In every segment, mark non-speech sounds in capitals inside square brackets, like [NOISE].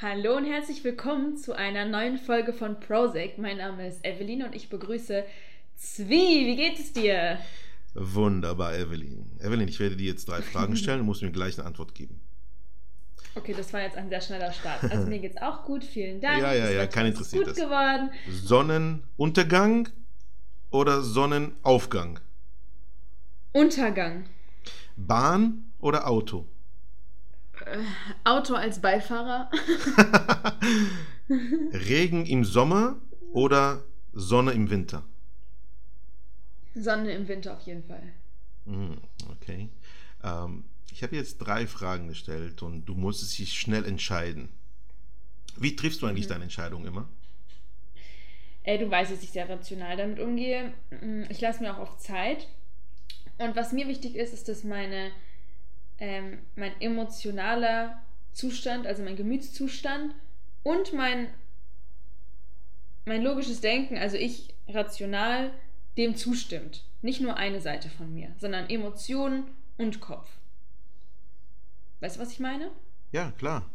Hallo und herzlich willkommen zu einer neuen Folge von Prozac. Mein Name ist Evelyn und ich begrüße Zwie. Wie geht es dir? Wunderbar, Evelyn. Evelyn, ich werde dir jetzt drei Fragen stellen und musst mir gleich eine Antwort geben. Okay, das war jetzt ein sehr schneller Start. Also mir geht's auch gut, vielen Dank. Ja, ja, Das ja, kein ist interessiert gut das. geworden. Sonnenuntergang oder Sonnenaufgang? Untergang. Bahn oder Auto? Auto als Beifahrer. [LAUGHS] Regen im Sommer oder Sonne im Winter? Sonne im Winter auf jeden Fall. Hm, Okay. Ähm, ich habe jetzt drei Fragen gestellt und du musst dich schnell entscheiden. Wie triffst du eigentlich deine Entscheidung immer? Ey, du weißt, dass ich sehr rational damit umgehe. Mm, Ich lasse mir auch oft Zeit. Und was mir wichtig ist, ist, dass meine, ähm, mein emotionaler Zustand, also mein Gemütszustand und mein, mein logisches Denken, also ich rational, dem zustimmt. Nicht nur eine Seite von mir, sondern Emotionen und Kopf. Weißt du, was ich meine? Ja, klar.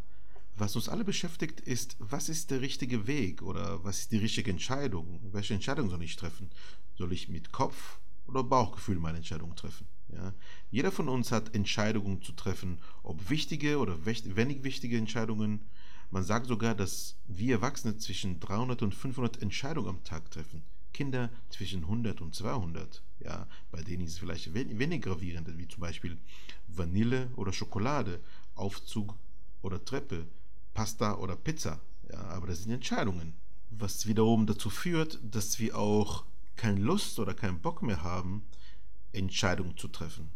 Was uns alle beschäftigt, ist, was ist der richtige Weg oder was ist die richtige Entscheidung? Welche Entscheidung soll ich treffen? Soll ich mit Kopf oder Bauchgefühl meine Entscheidung treffen? Ja? Jeder von uns hat Entscheidungen zu treffen, ob wichtige oder wenig wichtige Entscheidungen. Man sagt sogar, dass wir Erwachsene zwischen 300 und 500 Entscheidungen am Tag treffen. Kinder zwischen 100 und 200. Ja, bei denen ist es vielleicht we- wenig gravierend, wie zum Beispiel Vanille oder Schokolade, Aufzug oder Treppe, Pasta oder Pizza. Ja, aber das sind Entscheidungen. Was wiederum dazu führt, dass wir auch keine Lust oder keinen Bock mehr haben, Entscheidungen zu treffen.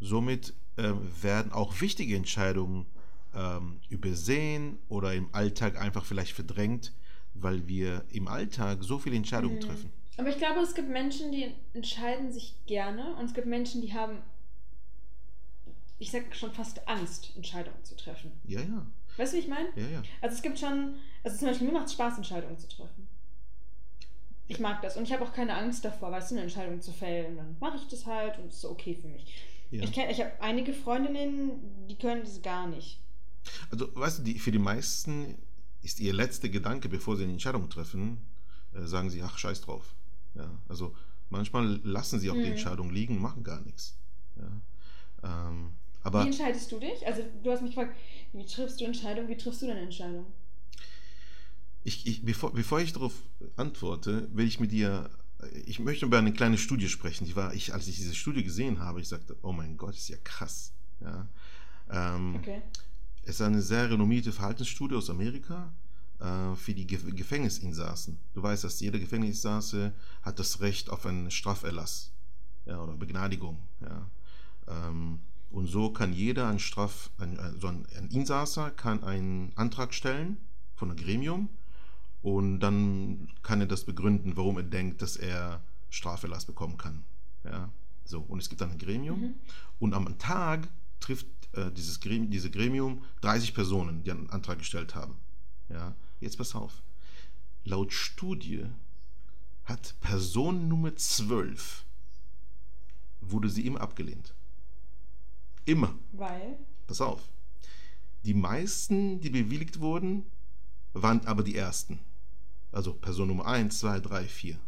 Somit ähm, werden auch wichtige Entscheidungen ähm, übersehen oder im Alltag einfach vielleicht verdrängt, weil wir im Alltag so viele Entscheidungen Mhm. treffen. Aber ich glaube, es gibt Menschen, die entscheiden sich gerne und es gibt Menschen, die haben, ich sag schon fast Angst, Entscheidungen zu treffen. Ja, ja, Weißt du, wie ich meine? ja, ja. Also es gibt schon, also zum Beispiel mir macht es Spaß, Entscheidungen zu treffen. Ich mag das und ich habe auch keine Angst davor, weißt du, eine Entscheidung zu fällen. Dann mache ich das halt und es ist okay für mich. ja. Ich, kenn- ich habe einige Freundinnen, die können das gar nicht. Also, weißt du, die, für die meisten ist ihr letzter Gedanke, bevor sie eine Entscheidung treffen, äh, sagen sie, ach, scheiß drauf. Ja, also manchmal lassen sie auch die Mhm. Entscheidung liegen und machen gar nichts. Ja, ähm, aber wie entscheidest du dich? Also du hast mich gefragt, wie triffst du Entscheidungen? Wie triffst du deine Entscheidung? Ich, ich, bevor, bevor ich darauf antworte, will ich mit dir, ich möchte über eine kleine Studie sprechen. Die war, ich, als ich diese Studie gesehen habe, ich sagte, oh mein Gott, ist ja krass. Ja, ähm, Okay. Es ist eine sehr renommierte Verhaltensstudie aus Amerika äh, für die Gef Gefängnisinsassen. Du weißt, dass jeder Gefängnisinsasse hat das Recht auf einen Straferlass ja, oder Begnadigung. Ja. Ähm, und so kann jeder ein Straf, ein, also ein Insasser kann einen Antrag stellen von einem Gremium und dann kann er das begründen, warum er denkt, dass er Straferlass bekommen kann. Ja. So, und es gibt dann ein Gremium Mhm. und am Tag trifft äh, dieses Gremium, diese Gremium 30 Personen, die einen Antrag gestellt haben. Ja, jetzt pass auf. Laut Studie hat Person Nummer 12 wurde sie immer abgelehnt. Immer. Weil? Pass auf. Die meisten, die bewilligt wurden, waren aber die ersten. Also Person Nummer 1, 2, 3, 4.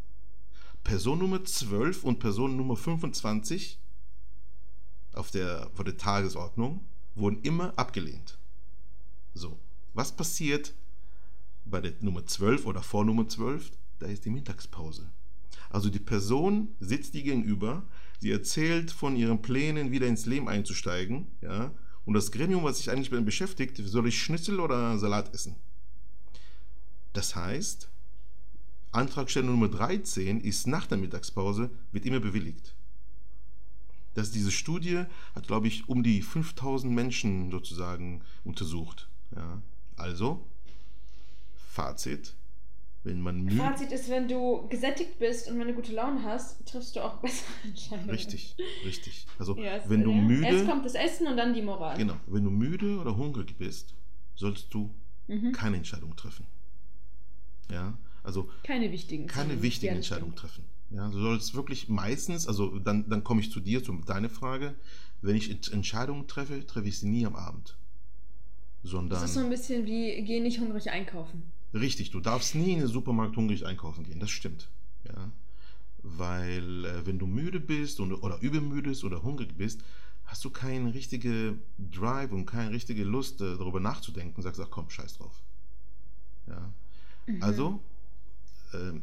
Person Nummer 12 und Person Nummer 25 auf der, vor der Tagesordnung wurden immer abgelehnt. So, was passiert bei der Nummer 12 oder vor Nummer 12? Da ist die Mittagspause. Also die Person sitzt dir gegenüber, sie erzählt von ihren Plänen, wieder ins Leben einzusteigen, ja, und das Gremium, was sich eigentlich beschäftigt, soll ich Schnitzel oder Salat essen? Das heißt, Antragsteller Nummer 13 ist nach der Mittagspause, wird immer bewilligt. Das, diese Studie hat, glaube ich, um die 5000 Menschen sozusagen untersucht. Ja. Also, Fazit, wenn man müde... Fazit ist, wenn du gesättigt bist und wenn du gute Laune hast, triffst du auch [LAUGHS] bessere Entscheidungen. Richtig, richtig. Also, Ja, es- wenn du ja. müde... Erst kommt das Essen und dann die Moral. Genau, wenn du müde oder hungrig bist, sollst du Mhm. keine Entscheidung treffen. Ja, also Keine wichtigen. keine wichtigen Entscheidungen treffen. Ja, du sollst wirklich meistens, also dann, dann komme ich zu dir, zu deiner Frage, wenn ich Ent- Entscheidungen treffe, treffe ich sie nie am Abend. sondern. Das ist so ein bisschen wie, geh nicht hungrig einkaufen. Richtig, du darfst nie in den Supermarkt hungrig einkaufen gehen, das stimmt. Ja. Weil äh, wenn du müde bist und, oder übermüde bist oder hungrig bist, hast du keine richtige Drive und keine richtige Lust, äh, darüber nachzudenken. Sagst, ach komm, scheiß drauf. Ja. Mhm. Also,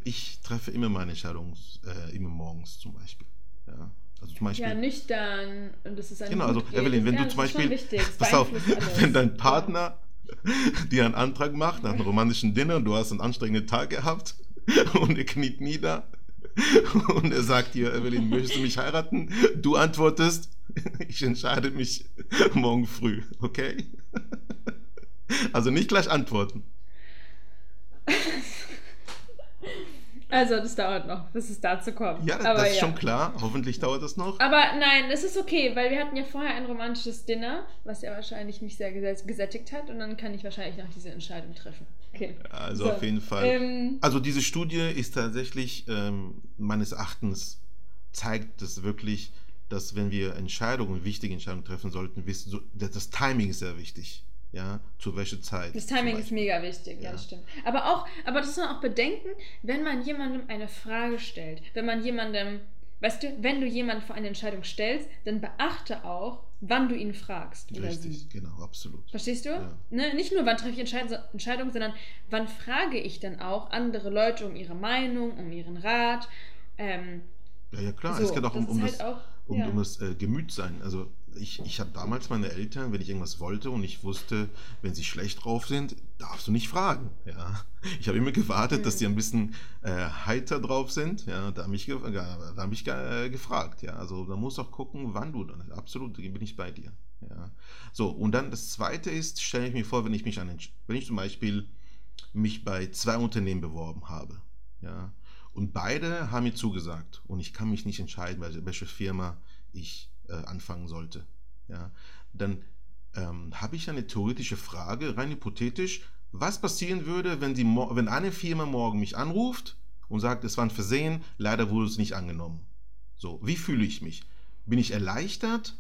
ich treffe immer meine Entscheidung, äh, immer morgens zum Beispiel. Ja. Also zum Beispiel. Ja, nüchtern. Und das ist ein Genau, also Evelyn, wenn ja, du zum Beispiel. [LAUGHS] Pass auf, wenn dein Partner [LAUGHS] dir einen Antrag macht nach einem romantischen Dinner, du hast einen anstrengenden Tag gehabt [LAUGHS] und er kniet nieder und er sagt dir, Evelyn, möchtest du mich heiraten? Du antwortest, ich entscheide mich morgen früh, okay? Also nicht gleich antworten. Also, das dauert noch, bis es dazu kommt. Ja, Aber das ist ja. schon klar. Hoffentlich dauert das noch. Aber nein, es ist okay, weil wir hatten ja vorher ein romantisches Dinner, was ja wahrscheinlich mich sehr gesättigt hat. Und dann kann ich wahrscheinlich noch diese Entscheidung treffen. Okay. Also so. auf jeden Fall. Ähm, also diese Studie ist tatsächlich ähm, meines Erachtens zeigt es wirklich, dass wenn wir Entscheidungen, wichtige Entscheidungen treffen sollten, das Timing ist sehr wichtig ja, zu welcher Zeit. Das Timing ist mega wichtig, ja. ja. das stimmt. Aber auch, aber das muss man auch bedenken, wenn man jemandem eine Frage stellt, wenn man jemandem, weißt du, wenn du jemanden vor eine Entscheidung stellst, dann beachte auch, wann du ihn fragst. Richtig, genau, absolut. Verstehst du? Ja. Ne? Nicht nur, wann treffe ich Entscheidungen, sondern wann frage ich dann auch andere Leute um ihre Meinung, um ihren Rat. Ähm, ja, ja, klar, so, es geht auch um, um, halt das, auch, um, um das äh, Gemütsein. Also ich, ich hatte damals meine Eltern, wenn ich irgendwas wollte und ich wusste, wenn sie schlecht drauf sind, darfst du nicht fragen. Ja. Ich habe immer gewartet, mhm. dass die ein bisschen äh, heiter drauf sind. Ja, da habe ich, da hab ich äh, gefragt. Ja. Also da musst du auch gucken, wann du dann. Absolut, bin ich bei dir. Ja. So, und dann das zweite ist, stelle ich mir vor, wenn ich mich an wenn ich zum Beispiel mich bei zwei Unternehmen beworben habe. Ja, und beide haben mir zugesagt und ich kann mich nicht entscheiden, welche Firma ich äh, anfangen sollte. Ja, dann ähm, habe ich eine theoretische Frage, rein hypothetisch, was passieren würde, wenn, die, wenn eine Firma morgen mich anruft und sagt, es war ein Versehen, leider wurde es nicht angenommen. So, wie fühle ich mich? Bin ich erleichtert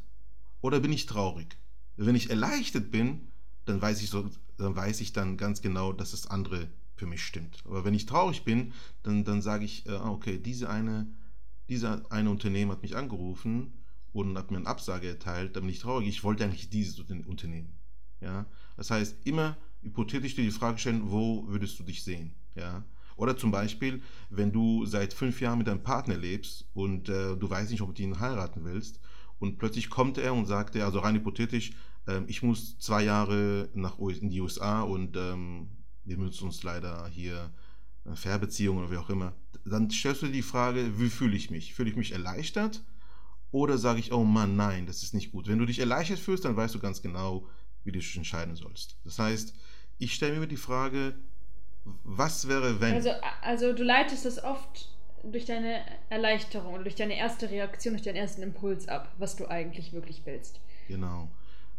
oder bin ich traurig? Wenn ich erleichtert bin, dann weiß ich so, dann weiß ich dann ganz genau, dass das andere für mich stimmt. Aber wenn ich traurig bin, dann, dann sage ich, äh, okay, diese eine, dieser eine Unternehmen hat mich angerufen und hat mir eine Absage erteilt, dann bin ich traurig. Ich wollte eigentlich dieses Unternehmen. Ja? Das heißt, immer hypothetisch dir die Frage stellen, wo würdest du dich sehen? Ja? Oder zum Beispiel, wenn du seit fünf Jahren mit deinem Partner lebst und äh, du weißt nicht, ob du ihn heiraten willst und plötzlich kommt er und sagt, also rein hypothetisch, äh, ich muss zwei Jahre nach in die USA und ähm, wir müssen uns leider hier äh, Fernbeziehungen oder wie auch immer, dann stellst du dir die Frage, wie fühle ich mich? Fühle ich mich erleichtert oder sage ich, oh Mann, nein, das ist nicht gut. Wenn du dich erleichtert fühlst, dann weißt du ganz genau, wie du dich entscheiden sollst. Das heißt, ich stelle mir die Frage, was wäre, wenn. Also, also du leitest das oft durch deine Erleichterung oder durch deine erste Reaktion, durch deinen ersten Impuls ab, was du eigentlich wirklich willst. Genau.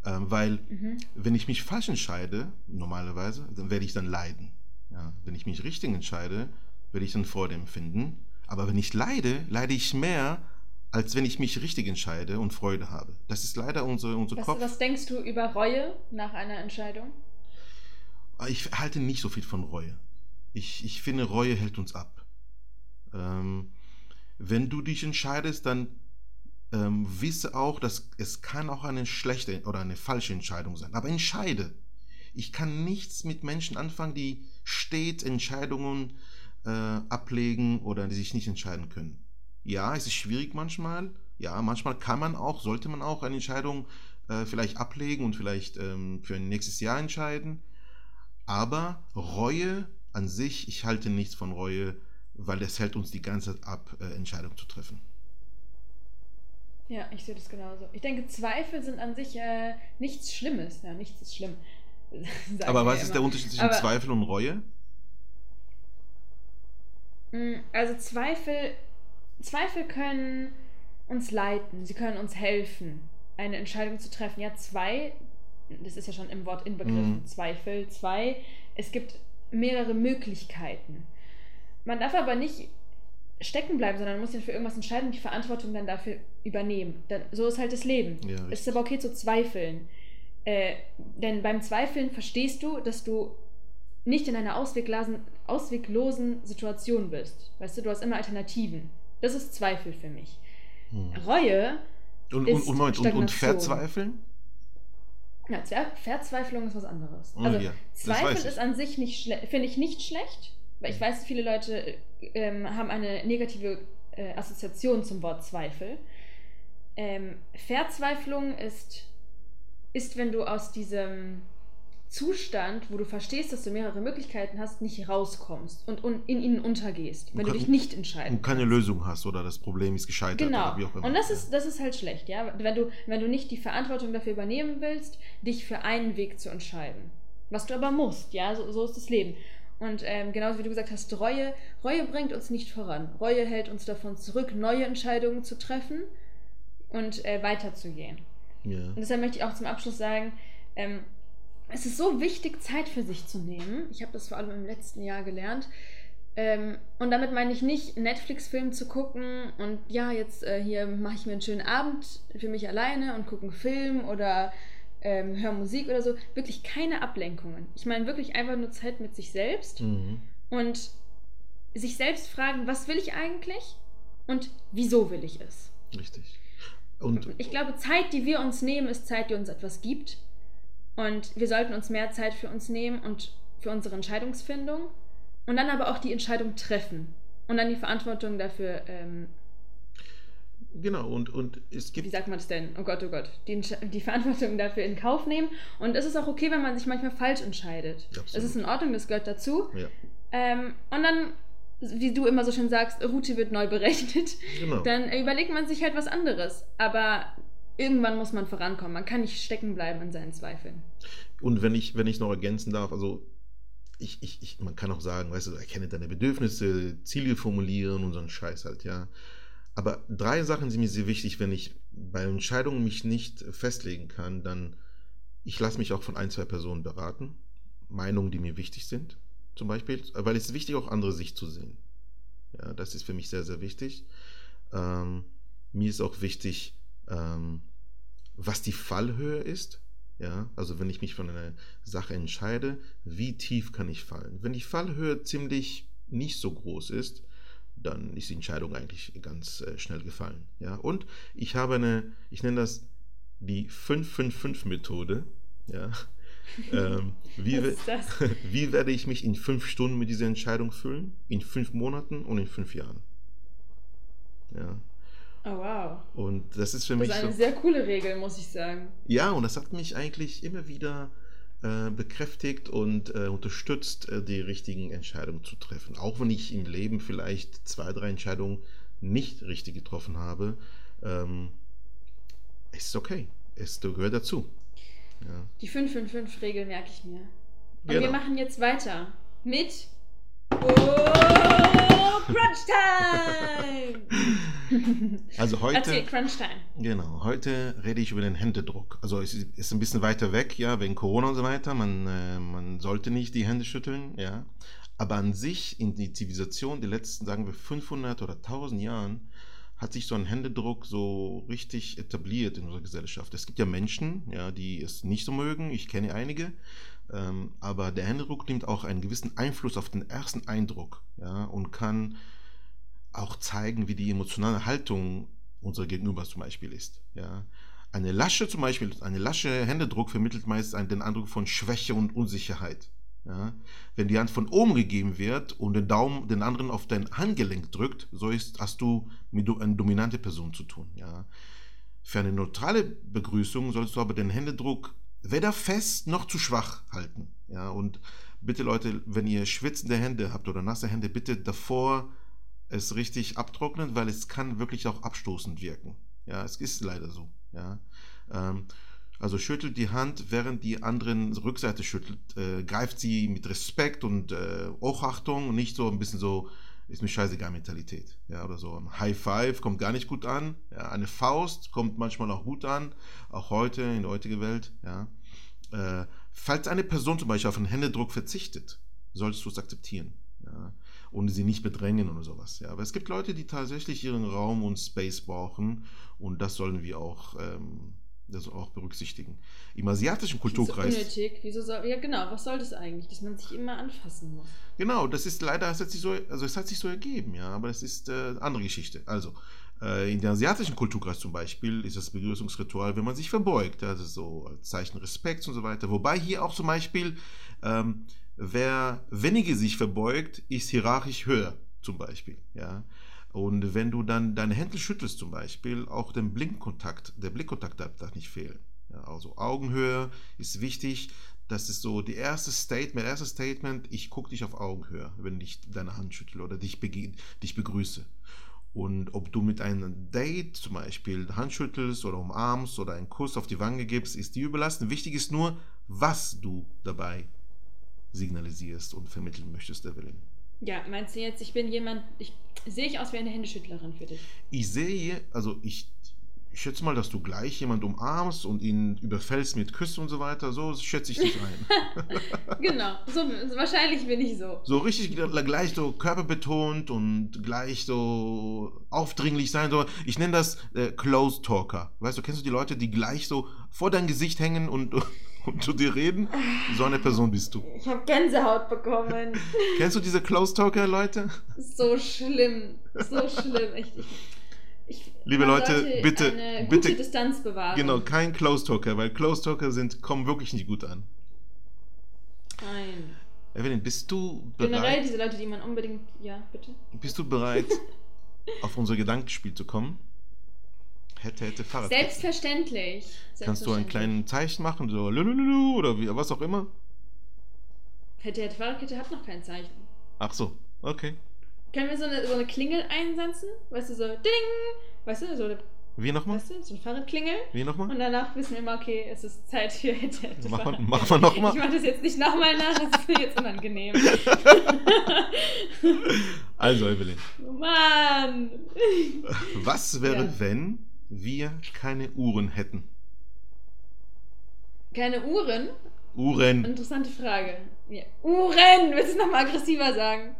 Ähm, weil, mhm. wenn ich mich falsch entscheide, normalerweise, dann werde ich dann leiden. Ja, wenn ich mich richtig entscheide, werde ich dann Freude empfinden. Aber wenn ich leide, leide ich mehr, als wenn ich mich richtig entscheide und Freude habe. Das ist leider unsere, unser was, Kopf. Was denkst du über Reue nach einer Entscheidung? Ich halte nicht so viel von Reue. Ich, ich finde, Reue hält uns ab. Ähm, wenn du dich entscheidest, dann ähm, wisse auch, dass es kann auch eine schlechte oder eine falsche Entscheidung sein. Aber entscheide. Ich kann nichts mit Menschen anfangen, die stets Entscheidungen äh, ablegen oder die sich nicht entscheiden können. Ja, es ist schwierig manchmal. Ja, manchmal kann man auch, sollte man auch eine Entscheidung äh, vielleicht ablegen und vielleicht ähm, für ein nächstes Jahr entscheiden. Aber Reue an sich, ich halte nichts von Reue, weil das hält uns die ganze Zeit ab, äh, Entscheidungen zu treffen. Ja, ich sehe das genauso. Ich denke, Zweifel sind an sich äh, nichts Schlimmes. Ja, nichts ist schlimm. [LAUGHS] Aber was ist der Unterschied zwischen Aber, Zweifel und Reue? Mm, also Zweifel Zweifel können uns leiten, sie können uns helfen, eine Entscheidung zu treffen. Ja, zwei, das ist ja schon im Wort inbegriffen, mhm. Zweifel, zwei, es gibt mehrere Möglichkeiten. Man darf aber nicht stecken bleiben, sondern man muss sich für irgendwas entscheiden und die Verantwortung dann dafür übernehmen. Dann, so ist halt das Leben. Ja, es ist aber okay zu zweifeln. Äh, denn beim Zweifeln verstehst du, dass du nicht in einer ausweglosen, ausweglosen Situation bist. Weißt du, du hast immer Alternativen. Das ist Zweifel für mich. Hm. Reue und, ist und, und, und, und Verzweifeln? Ja, Verzweiflung ist was anderes. Oh, also ja. Zweifel ist an sich nicht finde ich nicht schlecht, weil ich weiß, viele Leute ähm, haben eine negative äh, Assoziation zum Wort Zweifel. Ähm, Verzweiflung ist, ist, wenn du aus diesem Zustand, wo du verstehst, dass du mehrere Möglichkeiten hast, nicht rauskommst und, in ihnen untergehst, wenn kann, du dich nicht entscheidest. Und keine Lösung hast oder das Problem ist gescheitert. Genau. Und das ist, das ist halt schlecht, ja. Wenn du, wenn du nicht die Verantwortung dafür übernehmen willst, dich für einen Weg zu entscheiden. Was du aber musst, ja, so, so ist das Leben. Und ähm, genauso wie du gesagt hast, Reue, Reue bringt uns nicht voran. Reue hält uns davon zurück, neue Entscheidungen zu treffen und äh, weiterzugehen. Ja. Und deshalb möchte ich auch zum Abschluss sagen, ähm, es ist so wichtig, Zeit für sich zu nehmen. Ich habe das vor allem im letzten Jahr gelernt. Ähm, und damit meine ich nicht, Netflix-Film zu gucken und ja, jetzt äh, hier mache ich mir einen schönen Abend für mich alleine und gucke einen Film oder ähm, höre Musik oder so. Wirklich keine Ablenkungen. Ich meine wirklich einfach nur Zeit mit sich selbst mhm. und sich selbst fragen, was will ich eigentlich und wieso will ich es. Richtig. Und ich glaube, Zeit, die wir uns nehmen, ist Zeit, die uns etwas gibt. Und wir sollten uns mehr Zeit für uns nehmen und für unsere Entscheidungsfindung und dann aber auch die Entscheidung treffen und dann die Verantwortung dafür. Ähm, genau, und, und es gibt. Wie sagt man das denn? Oh Gott, oh Gott. Die, die Verantwortung dafür in Kauf nehmen. Und es ist auch okay, wenn man sich manchmal falsch entscheidet. Es ist in Ordnung, das gehört dazu. Ja. Ähm, und dann wie du immer so schön sagst, Route wird neu berechnet, genau. dann überlegt man sich halt was anderes. Aber irgendwann muss man vorankommen. Man kann nicht stecken bleiben an seinen Zweifeln. Und wenn ich, wenn ich noch ergänzen darf, also ich, ich, ich, man kann auch sagen, weißt du, erkenne deine Bedürfnisse, Ziele formulieren und so einen Scheiß halt, ja. Aber drei Sachen sind mir sehr wichtig, wenn ich bei Entscheidungen mich nicht festlegen kann, dann ich lasse mich auch von ein, zwei Personen beraten, Meinungen, die mir wichtig sind, zum Beispiel, weil es ist wichtig, auch andere Sicht zu sehen. Ja, das ist für mich sehr, sehr wichtig. Ähm, mir ist auch wichtig, ähm, was die Fallhöhe ist. Ja, also wenn ich mich von einer Sache entscheide, wie tief kann ich fallen? Wenn die Fallhöhe ziemlich nicht so groß ist, dann ist die Entscheidung eigentlich ganz äh, schnell gefallen. Ja, und ich habe eine, ich nenne das die 555-Methode. Ja, [LAUGHS] ähm, wie, [LAUGHS] wie werde ich mich in fünf Stunden mit dieser Entscheidung fühlen? In fünf Monaten und in fünf Jahren. Ja. Oh, wow. Und das ist für mich. Das ist eine so, sehr coole Regel, muss ich sagen. Ja, und das hat mich eigentlich immer wieder äh, bekräftigt und äh, unterstützt, äh, die richtigen Entscheidungen zu treffen. Auch wenn ich im Leben vielleicht zwei, drei Entscheidungen nicht richtig getroffen habe, ähm, es ist okay. Es gehört dazu. Ja. Die 555-Regel merke ich mir. Und genau. wir machen jetzt weiter mit. Oh! Crunch Time! [LAUGHS] [LAUGHS] Also heute. Erzähl, Crunch Time. Genau, heute rede ich über den Händedruck. Also es ist ein bisschen weiter weg, ja, wegen Corona und so weiter. Man, äh, man sollte nicht die Hände schütteln, ja. Aber an sich in die Zivilisation, die letzten, sagen wir, 500 oder 1000 Jahren, hat sich so ein Händedruck so richtig etabliert in unserer Gesellschaft. Es gibt ja Menschen, ja, die es nicht so mögen. Ich kenne einige. Ähm, aber der Händedruck nimmt auch einen gewissen Einfluss auf den ersten Eindruck ja, und kann auch zeigen, wie die emotionale Haltung unserer Gegenüber zum Beispiel ist. Ja. Eine lasche zum Beispiel, eine lasche Händedruck vermittelt meist den Eindruck von Schwäche und Unsicherheit. Ja. Wenn die Hand von oben gegeben wird und den Daumen den anderen auf dein Handgelenk drückt, so ist, hast du mit einer dominanten Person zu tun. Ja. Für eine neutrale Begrüßung sollst du aber den Händedruck weder fest noch zu schwach halten. Ja, und bitte Leute, wenn ihr schwitzende Hände habt oder nasse Hände, bitte davor es richtig abtrocknen, weil es kann wirklich auch abstoßend wirken. Ja, es ist leider so. Ja, ähm, also schüttelt die Hand, während die anderen Rückseite schüttelt, äh, greift sie mit Respekt und äh, Hochachtung nicht so ein bisschen so ist mir scheißegal Mentalität. Ja, oder so. Ein High Five kommt gar nicht gut an. Ja, eine Faust kommt manchmal auch gut an, auch heute in der heutigen Welt. Ja. Äh, falls eine Person zum Beispiel auf einen Händedruck verzichtet, solltest du es akzeptieren. Ja, und sie nicht bedrängen oder sowas. Ja. Aber es gibt Leute, die tatsächlich ihren Raum und Space brauchen und das sollen wir auch ähm, das auch berücksichtigen. Im asiatischen Das Kulturkreis. ist unnötig. Wieso soll, ja, genau. Was soll das eigentlich? Dass man sich immer anfassen muss. Genau, das ist leider, es hat sich so, also es hat sich so ergeben, ja, aber es ist äh, andere Geschichte. Also, in der asiatischen Kulturkreis zum Beispiel ist das Begrüßungsritual, wenn man sich verbeugt, also so als Zeichen Respekts und so weiter. Wobei hier auch zum Beispiel, ähm, wer weniger sich verbeugt, ist hierarchisch höher, zum Beispiel, ja. Und wenn du dann deine Hände schüttelst zum Beispiel, auch den Blickkontakt, der Blickkontakt darf, darf nicht fehlen. Ja, also Augenhöhe ist wichtig. Das ist so die erste Statement, erste Statement, ich gucke dich auf Augenhöhe, wenn ich deine Hand schüttle oder dich, dich begrüße. Und ob du mit einem Date zum Beispiel Hand schüttelst oder umarmst oder einen Kuss auf die Wange gibst, ist dir überlassen. Wichtig ist nur, was du dabei signalisierst und vermitteln möchtest, Evelyn. Ja, meinst du jetzt, ich bin jemand, ich sehe ich aus wie eine Händeschüttlerin für dich? Ich sehe, also ich, ich schätze mal, dass du gleich jemanden umarmst und ihn überfällst mit Küssen und so weiter. So schätze ich dich ein. [LAUGHS] Genau, so, wahrscheinlich bin ich so. So richtig gleich so körperbetont und gleich so aufdringlich sein. So, ich nenne das äh, Close Talker. Weißt du, kennst du die Leute, die gleich so vor dein Gesicht hängen und, [LAUGHS] und zu dir reden? So eine Person bist du. Ich habe Gänsehaut bekommen. Kennst du diese Close Talker, Leute? so schlimm, so schlimm. Echt, ich, ich, Liebe Leute, bitte, eine bitte- gute Distanz bewahren. Genau, kein Close Talker, weil Close Talker sind, kommen wirklich nicht gut an. Nein. Evelyn, bist du Generell bereit? diese Leute, die man unbedingt. Ja, bitte. Bist du bereit, [LAUGHS] auf unser Gedankenspiel zu kommen? Hätte, hätte, Fahrrad. Selbstverständlich. Kannst du ein Selbstverständlich. kleines Zeichen machen, so lulululu oder wie, was auch immer? Hätte, hätte, Fahrradkette hat noch kein Zeichen. Ach so, okay. Können wir so eine, so eine Klingel einsetzen? Weißt du, so Ding! Weißt du, so eine, Wie nochmal? weißt du, so eine Fahrradklingel? Wie nochmal? Und danach wissen wir immer, okay, es ist Zeit für hätte, hätte, Mach mal, Fahrrad. mach mal nochmal. Ich mach das jetzt nicht nochmal nach, das ist mir jetzt unangenehm. [LAUGHS] Also, Evelyn, Mann! was wäre, Ja. wenn wir keine Uhren hätten? Keine Uhren? Uhren. Interessante Frage. Ja. Uhren! Willst du es nochmal aggressiver sagen?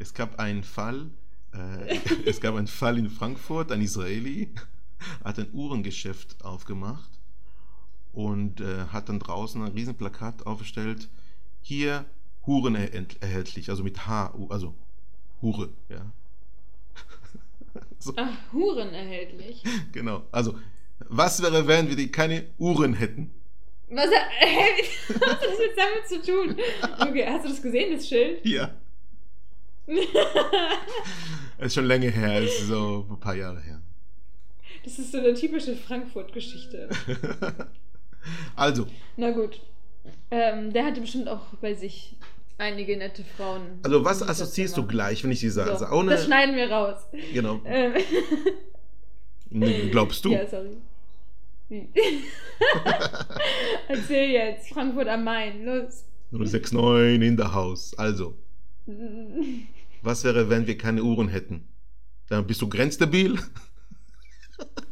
Es gab einen Fall, äh, [LAUGHS] es gab einen Fall in Frankfurt, ein Israeli [LAUGHS] hat ein Uhrengeschäft aufgemacht und äh, hat dann draußen ein riesen Plakat aufgestellt, hier Huren erhält- erhältlich, also mit H, also Hure, ja. [LAUGHS] so, Ach, Huren erhältlich. genau. Also, was wäre, wenn wir die keine Uhren hätten? Was, hä, was hat das jetzt damit zu tun? Okay, hast du das gesehen, das Schild? Ja. Es [LAUGHS] ist schon länger her, ist so ein paar Jahre her. Das ist so eine typische Frankfurt-Geschichte. [LAUGHS] Also, Na gut. Ähm, der hatte bestimmt auch bei sich einige nette Frauen. also was assoziierst du gleich, wenn ich dir sage? So, Also das schneiden wir raus. genau. Ähm, Glaubst du? Ja, sorry. [LAUGHS] Erzähl jetzt. Frankfurt am Main. Los. 069 in der Haus. Also, was wäre, wenn wir keine Uhren hätten? Dann bist du grenzstabil?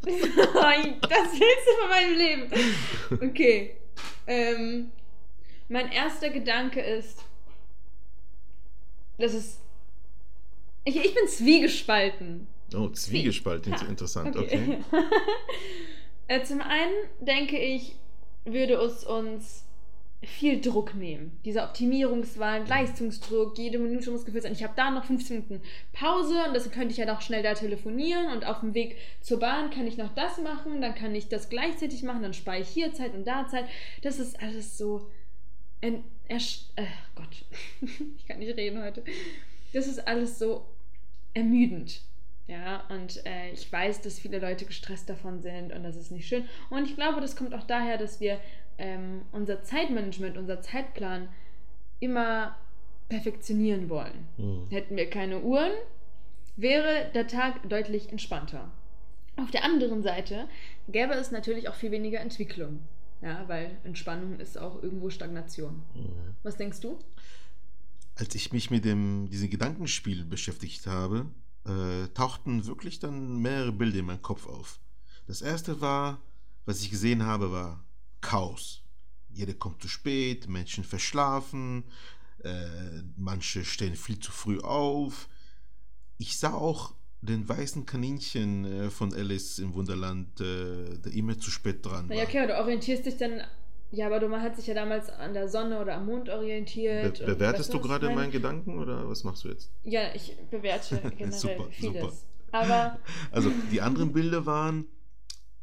Nein, das willst du von meinem Leben. Okay. Ähm, mein erster Gedanke ist, das ist. Ich, ich bin zwiegespalten. Oh, Zwiegespalt, Ja, interessant, okay. [LAUGHS] äh, zum einen denke ich, würde es uns viel Druck nehmen. Dieser Optimierungswahn, Leistungsdruck, jede Minute muss gefüllt sein. Ich habe da noch 15 Minuten Pause und deswegen könnte ich ja noch schnell da telefonieren und auf dem Weg zur Bahn kann ich noch das machen, dann kann ich das gleichzeitig machen, dann spare ich hier Zeit und da Zeit. Das ist alles so. Ein, ersch- äh, Gott, [LAUGHS] ich kann nicht reden heute. Das ist alles so ermüdend. Ja, und äh, ich weiß, dass viele Leute gestresst davon sind und das ist nicht schön. Und ich glaube, das kommt auch daher, dass wir ähm, unser Zeitmanagement, unser Zeitplan immer perfektionieren wollen. Hm. Hätten wir keine Uhren, wäre der Tag deutlich entspannter. Auf der anderen Seite gäbe es natürlich auch viel weniger Entwicklung. Ja, weil Entspannung ist auch irgendwo Stagnation. Mhm. Was denkst du? Als ich mich mit dem, diesem Gedankenspiel beschäftigt habe, äh, tauchten wirklich dann mehrere Bilder in meinem Kopf auf. Das erste war, was ich gesehen habe, war Chaos. Jeder kommt zu spät, Menschen verschlafen, äh, manche stehen viel zu früh auf. Ich sah auch den weißen Kaninchen äh, von Alice im Wunderland, äh, der immer zu spät dran war. Naja, okay, aber du orientierst dich dann. Ja, aber du man hat sich ja damals an der Sonne oder am Mond orientiert. Be bewertest du gerade meine? meinen Gedanken oder was machst du jetzt? Ja, ich bewerte [LAUGHS] generell Super, vieles. super. Aber [LAUGHS] Also die anderen Bilder waren,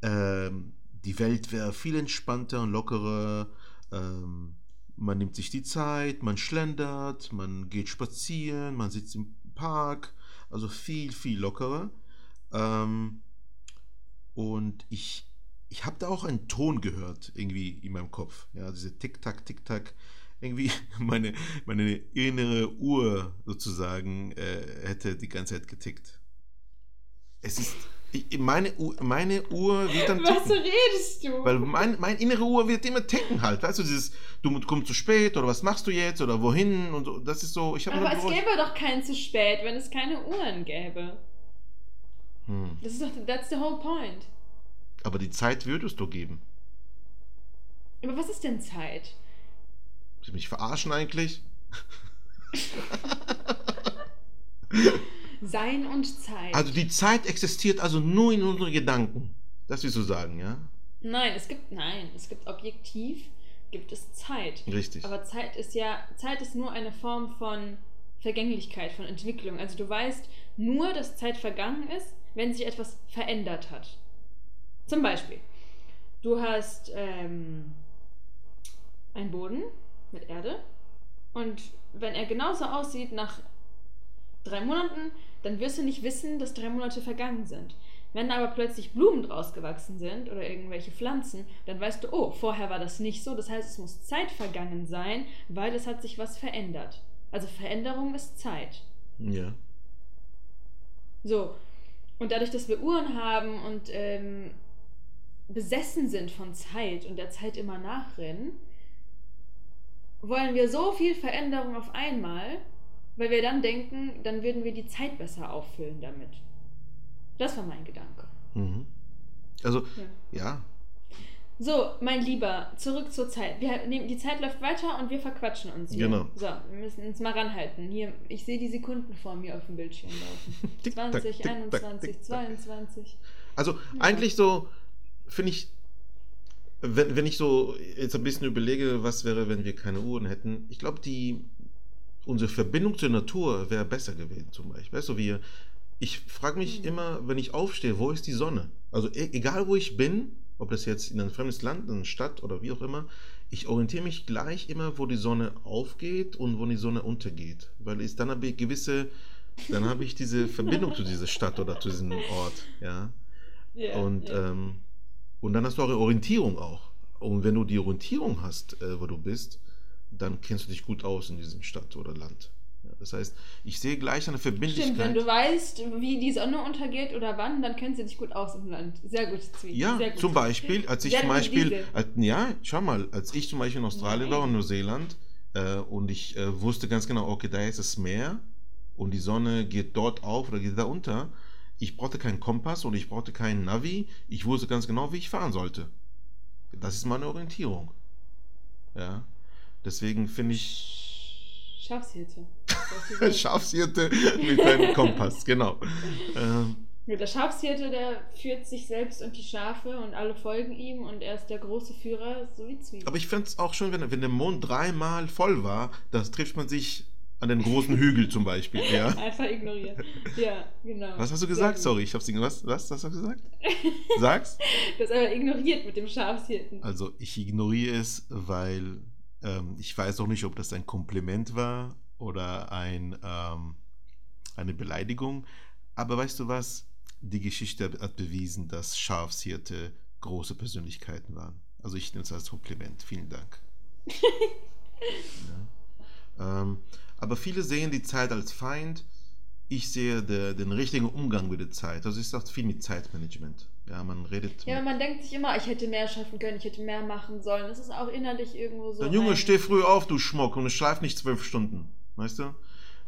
ähm, die Welt wäre viel entspannter und lockerer. Ähm, man nimmt sich die Zeit, man schlendert, man geht spazieren, man sitzt im Park. Also viel, viel lockerer. Ähm, und ich, ich habe da auch einen Ton gehört, irgendwie in meinem Kopf. Ja, diese Tick-Tack, Tick-Tack. Irgendwie [LAUGHS] meine, meine innere Uhr sozusagen äh, hätte die ganze Zeit getickt. Es ist. Ich, meine, Uhr, meine Uhr wird dann was ticken. redest du? Weil mein, mein innere Uhr wird immer ticken halt. Weißt du, dieses, du kommst zu spät oder was machst du jetzt oder wohin und so. Das ist so, ich aber es gäbe doch kein zu spät, wenn es keine Uhren gäbe. hm. Das ist doch, that's the whole point. Aber die Zeit würdest du geben. Aber was ist denn Zeit? Sie mich verarschen eigentlich? [LAUGHS] [LAUGHS] Sein und Zeit. Also die Zeit existiert also nur in unseren Gedanken. Das willst du sagen, ja? nein, es gibt, nein, es gibt objektiv, gibt es Zeit. Richtig. Aber Zeit ist ja, Zeit ist nur eine Form von Vergänglichkeit, von Entwicklung. Also du weißt nur, dass Zeit vergangen ist, wenn sich etwas verändert hat. Zum Beispiel, du hast ähm, einen Boden mit Erde und wenn er genauso aussieht nach drei Monaten, dann wirst du nicht wissen, dass drei Monate vergangen sind. Wenn aber plötzlich Blumen draus gewachsen sind oder irgendwelche Pflanzen, dann weißt du, oh, vorher war das nicht so. Das heißt, es muss Zeit vergangen sein, weil es hat sich was verändert. Also Veränderung ist Zeit. Ja. So. Und dadurch, dass wir Uhren haben und ähm, besessen sind von Zeit und der Zeit immer nachrennen, wollen wir so viel Veränderung auf einmal, weil wir dann denken, dann würden wir die Zeit besser auffüllen damit. Das war mein Gedanke. Mhm. Also, Ja. ja. So, mein Lieber, zurück zur Zeit. Wir nehmen, die Zeit läuft weiter und wir verquatschen uns hier. Genau. So, wir müssen uns mal ranhalten. Hier, ich sehe die Sekunden vor mir auf dem Bildschirm laufen. [LAUGHS] Tick, tack, 20, tick, tack, 21, tick, tack. 22. Also eigentlich so, finde ich, wenn, wenn ich so jetzt ein bisschen überlege, was wäre, wenn wir keine Uhren hätten, ich glaube, die unsere Verbindung zur Natur wäre besser gewesen zum Beispiel. Weißt du, wir, ich frage mich Mhm. immer, wenn ich aufstehe, wo ist die Sonne? Also e egal wo ich bin, ob das jetzt in ein fremdes Land, in eine Stadt oder wie auch immer, ich orientiere mich gleich immer, wo die Sonne aufgeht und wo die Sonne untergeht. Weil ich, dann habe ich gewisse, dann habe ich diese [LAUGHS] Verbindung zu dieser Stadt oder zu diesem Ort, ja. Ja, Und, ja. ähm, und dann hast du auch eine Orientierung auch. Und wenn du die Orientierung hast, äh, wo du bist, dann kennst du dich gut aus in diesem Stadt oder Land. Ja, das heißt, ich sehe gleich eine Verbindlichkeit. Stimmt, wenn du weißt, wie die Sonne untergeht oder wann, dann kennst du dich gut aus im Land. Sehr gut, Zwie. ja, gut. zum Beispiel, als ich Sehr zum Beispiel, als, ja, schau mal, als ich zum Beispiel in Australien war Nein. und Neuseeland äh, und ich äh, wusste ganz genau, okay, da ist das Meer und die Sonne geht dort auf oder geht da unter. Ich brauchte keinen Kompass und ich brauchte keinen Navi. Ich wusste ganz genau, wie ich fahren sollte. Das ist meine Orientierung. Ja. Deswegen finde ich Schafshirte. [LAUGHS] Schafshirte mit einem [LAUGHS] Kompass, genau. Ähm, Der Schafshirte, der führt sich selbst und die Schafe und alle folgen ihm und er ist der große Führer, so wie Zwiebel. aber ich fände es auch schön, wenn, wenn der Mond dreimal voll war, das trifft man sich an den großen Hügel zum Beispiel. Ja. [LAUGHS] Einfach ignorieren. Ja, genau. Was hast du gesagt? Sorry, ich hab's was, was hast du gesagt? Sag's. Das einfach ignoriert mit dem Schafshirten. Also ich ignoriere es, weil ähm, ich weiß auch nicht, ob das ein Kompliment war oder ein, ähm, eine Beleidigung. Aber weißt du was? Die Geschichte hat bewiesen, dass Schafshirte große Persönlichkeiten waren. Also ich nehme es als Kompliment. Vielen Dank. [LAUGHS] ja. ähm, aber viele sehen die Zeit als Feind. Ich sehe de, den richtigen Umgang mit der Zeit. Also es hat viel mit Zeitmanagement. Ja, man redet. Ja, man denkt sich immer, ich hätte mehr schaffen können, ich hätte mehr machen sollen. Das ist auch innerlich irgendwo so. Dann Junge, ein- steh früh auf, du Schmuck, und schlaf nicht zwölf Stunden. Weißt du?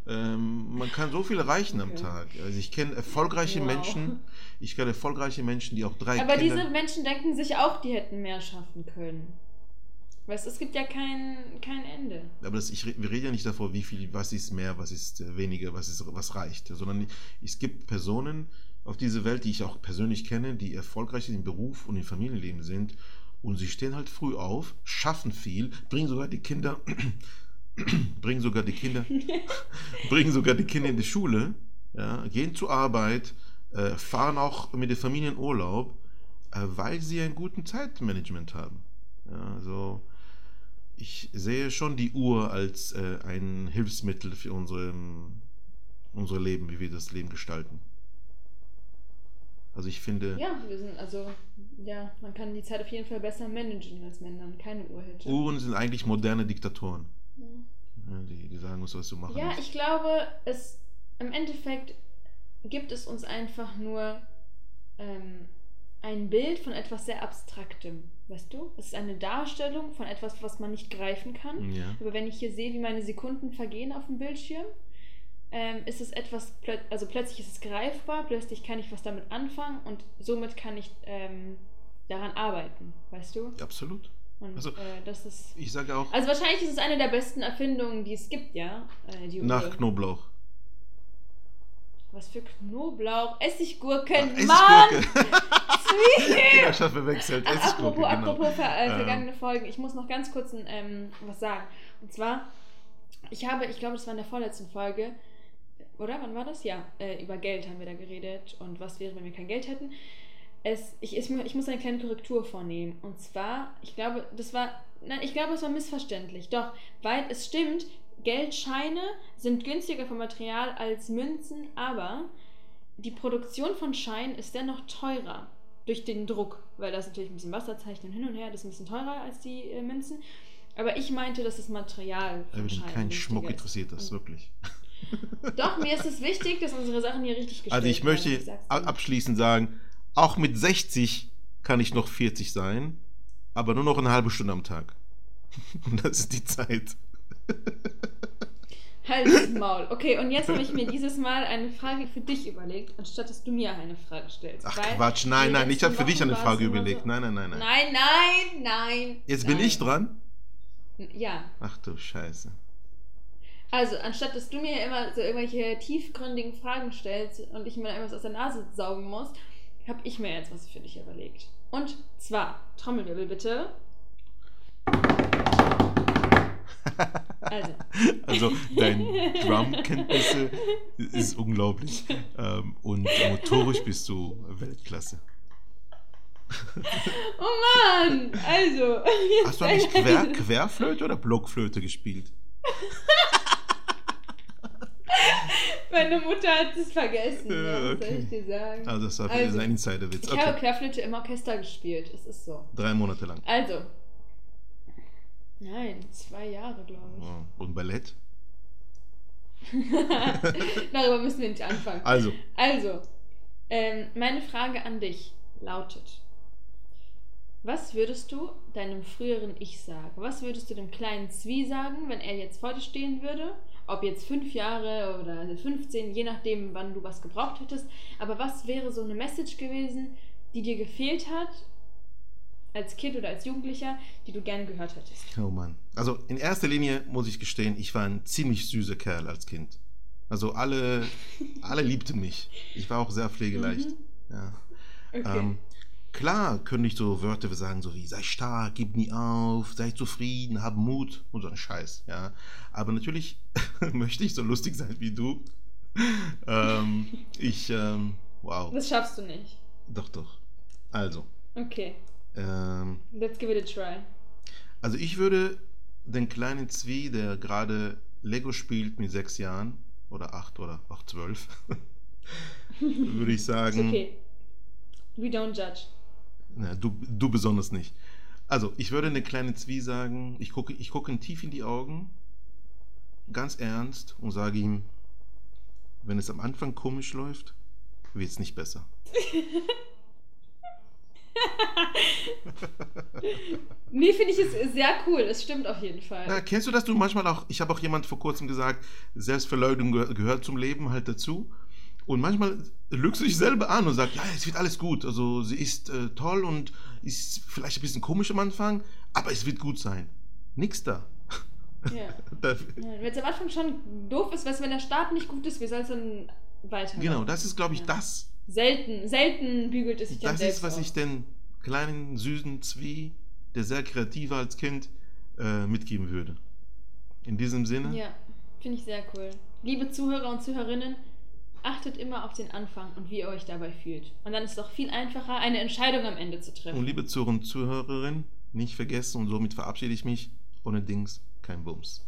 Ähm, man kann so viel erreichen am Okay. Tag. Also ich kenne erfolgreiche Wow. Menschen, ich kenne erfolgreiche Menschen, die auch drei Aber Kinder... diese Menschen denken sich auch, die hätten mehr schaffen können. Weißt du, es gibt ja kein, kein Ende. Aber das, ich, wir reden ja nicht davor, wie viel, was ist mehr, was ist äh, weniger, was, ist, was reicht, sondern es gibt Personen auf dieser Welt, die ich auch persönlich kenne, die erfolgreich im Beruf und im Familienleben sind und sie stehen halt früh auf, schaffen viel, bringen sogar die Kinder, [COUGHS] bringen sogar die Kinder, [LAUGHS] bringen sogar die Kinder in die Schule, ja, gehen zur Arbeit, äh, fahren auch mit der Familie in Urlaub, äh, weil sie ein gutes Zeitmanagement haben. Ja, also ich sehe schon die Uhr als äh, ein Hilfsmittel für unsere, unser Leben, wie wir das Leben gestalten. Also ich finde. Ja, wir sind also, ja, man kann die Zeit auf jeden Fall besser managen, als wenn man keine Uhr hätte. Uhren sind eigentlich moderne Diktatoren. Ja. Ja, die, die sagen uns, was zu machen Ja, ist. ich glaube, es im Endeffekt gibt es uns einfach nur ähm, ein Bild von etwas sehr Abstraktem. Weißt du? Es ist eine Darstellung von etwas, was man nicht greifen kann. Ja. Aber wenn ich hier sehe, wie meine Sekunden vergehen auf dem Bildschirm, ähm, ist es etwas, also plötzlich ist es greifbar, plötzlich kann ich was damit anfangen und somit kann ich ähm, daran arbeiten, weißt du? Absolut. Und also, äh, das ist. Ich sage auch. Also wahrscheinlich ist es eine der besten Erfindungen, die es gibt, ja? Äh, nach Knoblauch. Was für Knoblauch, Essiggurken, Ach, Mann! [LAUGHS] Zwiebeln! Ich verwechselt. Essiggurken, apropos, genau. apropos ver, äh, vergangene ähm. Folgen, ich muss noch ganz kurz ein, ähm, was sagen. Und zwar, ich habe, ich glaube, das war in der vorletzten Folge, oder? Wann war das? Ja, äh, über Geld haben wir da geredet und was wäre, wenn wir kein Geld hätten. Es, ich, ich muss eine kleine Korrektur vornehmen. Und zwar, ich glaube, das war, nein, ich glaube, es war missverständlich. Doch, weil es stimmt, Geldscheine sind günstiger vom Material als Münzen, aber die Produktion von Scheinen ist dennoch teurer durch den Druck, weil das natürlich ein bisschen Wasserzeichen hin und her, das ist ein bisschen teurer als die äh, Münzen. Aber ich meinte, dass das Material Scheinen kein Schmuck interessiert das wirklich. [LAUGHS] Doch, mir ist es wichtig, dass unsere Sachen hier richtig gestellt Also ich möchte ich abschließend sagen, auch mit 60 kann ich noch 40 sein, aber nur noch eine halbe Stunde am Tag. [LAUGHS] Und das ist die Zeit. Halt das Maul. Okay, und jetzt habe ich mir dieses Mal eine Frage für dich überlegt, anstatt dass du mir eine Frage stellst. Ach Quatsch, nein, nein, ich habe für dich eine Frage überlegt. So nein, nein, nein, nein. Nein, nein, nein. Jetzt nein. bin ich dran? Ja. Ach du Scheiße. Also, anstatt dass du mir immer so irgendwelche tiefgründigen Fragen stellst und ich mir irgendwas aus der Nase saugen muss, habe ich mir jetzt was für dich überlegt. Und zwar, Trommelwirbel bitte. Also. [LAUGHS] also dein [LAUGHS] Drumkenntnisse ist unglaublich. Ähm, und motorisch bist du Weltklasse. [LAUGHS] Oh Mann! Also. Hast du eigentlich Quer Querflöte oder Blockflöte gespielt? Meine Mutter hat es vergessen, ja, okay. soll ich dir sagen. Also das war also, ein Insiderwitz. Ich okay. habe Querflöte im Orchester gespielt, es ist so. Drei Monate lang. Also, Nein, zwei Jahre, glaube ich. Und Ballett? [LAUGHS] Darüber müssen wir nicht anfangen. Also. Also, ähm, meine Frage an dich lautet: Was würdest du deinem früheren Ich sagen? Was würdest du dem kleinen Zwie sagen, wenn er jetzt vor dir stehen würde? Ob jetzt fünf Jahre oder 15, je nachdem, wann du was gebraucht hättest. Aber was wäre so eine Message gewesen, die dir gefehlt hat als Kind oder als Jugendlicher, die du gerne gehört hättest? Oh Mann. Also in erster Linie muss ich gestehen, ich war ein ziemlich süßer Kerl als Kind. Also alle, alle [LAUGHS] liebten mich. Ich war auch sehr pflegeleicht. Mhm. Ja. Okay. Ähm, klar könnte ich so Wörter sagen, so wie sei stark, gib nie auf, sei zufrieden, hab Mut und so ein Scheiß. Ja. Aber natürlich [LAUGHS] möchte ich so lustig sein wie du. ähm, ich, ähm, wow. Das schaffst du nicht. Doch, doch. Also. Okay. Ähm, Let's give it a try. Also ich würde den kleinen Zwie, der gerade Lego spielt mit sechs Jahren oder acht oder auch zwölf, [LAUGHS] würde ich sagen. It's okay. We don't judge. Na, du, du besonders nicht. Also, ich würde den kleinen Zwie sagen, ich gucke, ich gucke ihn tief in die Augen, ganz ernst und sage ihm, wenn es am Anfang komisch läuft, wird es nicht besser. [LAUGHS] nee, finde ich es sehr cool. Es stimmt auf jeden Fall. Na, kennst du das? Du manchmal auch, ich habe auch jemand vor kurzem gesagt, Selbstverleugnung gehört zum Leben halt dazu. Und manchmal lügst du dich selber an und sagst, ja, es wird alles gut. Also sie ist äh, toll und ist vielleicht ein bisschen komisch am Anfang, aber es wird gut sein. Nix da. Ja. [LAUGHS] Da- ja. Wenn es am Anfang schon doof ist, du, wenn der Start nicht gut ist, wie soll es dann weiter? genau, das ist, glaube ich, Ja. das. Selten, selten bügelt es sich dann Das selbst ist, was auf. ich den kleinen, süßen Zwie, der sehr kreativ war als Kind, äh, mitgeben würde. In diesem Sinne, Ja, finde ich sehr cool. Liebe Zuhörer und Zuhörerinnen, achtet immer auf den Anfang und wie ihr euch dabei fühlt. Und dann ist es auch viel einfacher, eine Entscheidung am Ende zu treffen. und liebe Zuhörer und Zuhörerinnen, nicht vergessen, und somit verabschiede ich mich, ohne Dings kein Bums.